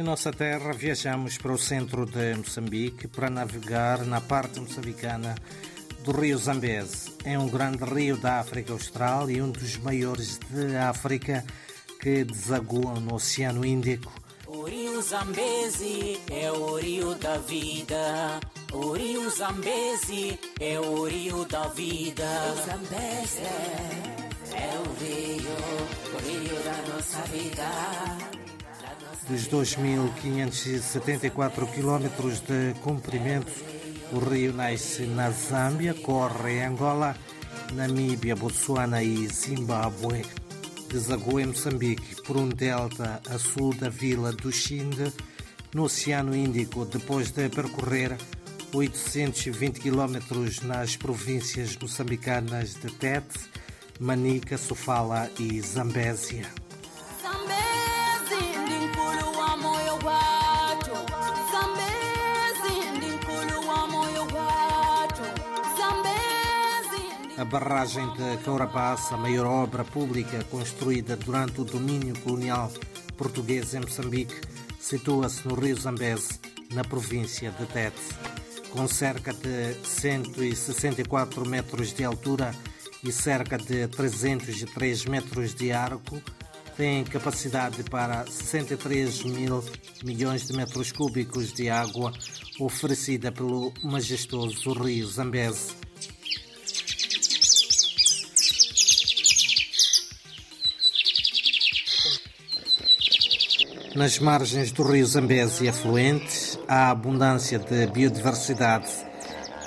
Em nossa terra, viajamos para o centro de Moçambique para navegar na parte moçambicana do rio Zambeze. É um grande rio da África Austral e um dos maiores de África que desagua no Oceano Índico. O rio Zambeze é o rio da vida. O rio Zambeze é o rio da vida. O Zambeze é o rio, o rio da nossa vida dos 2.574 quilómetros de comprimento. O rio nasce na Zâmbia, corre em Angola, Namíbia, Botsuana e Zimbábue. Desagua em Moçambique por um delta a sul da vila do Xinde, no Oceano Índico, depois de percorrer 820 quilómetros nas províncias moçambicanas de Tete, Manica, Sofala e Zambésia. A barragem de Caurapaz, a maior obra pública construída durante o domínio colonial português em Moçambique, situa-se no rio Zambeze, na província de Tete. Com cerca de 164 metros de altura e cerca de 303 metros de arco, tem capacidade para 63 mil milhões de metros cúbicos de água oferecida pelo majestoso rio Zambeze Nas margens do rio Zambeze e afluentes, há abundância de biodiversidade.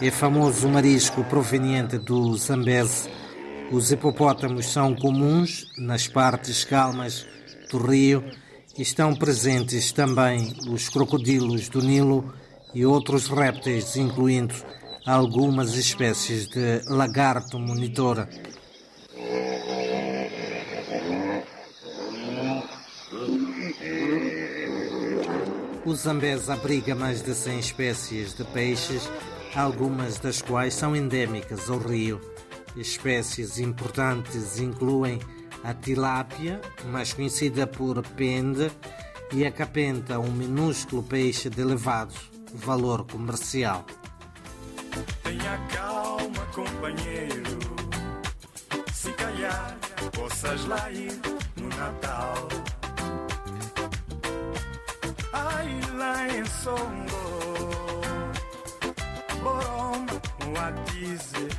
É famoso o marisco proveniente do Zambeze. Os hipopótamos são comuns nas partes calmas do rio estão presentes também os crocodilos do Nilo e outros répteis, incluindo algumas espécies de lagarto monitor. O Zambeze abriga mais de 100 espécies de peixes, algumas das quais são endêmicas ao rio. Espécies importantes incluem a tilápia, mais conhecida por pende, e a capenta, um minúsculo peixe de elevado valor comercial. Tenha calma, companheiro. Se calhar possas lá ir no Natal. Songo. Boromba, Watize,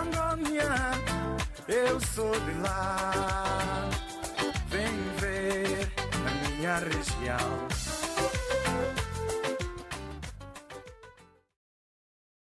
Angônia Eu sou de lá. Vem ver a minha região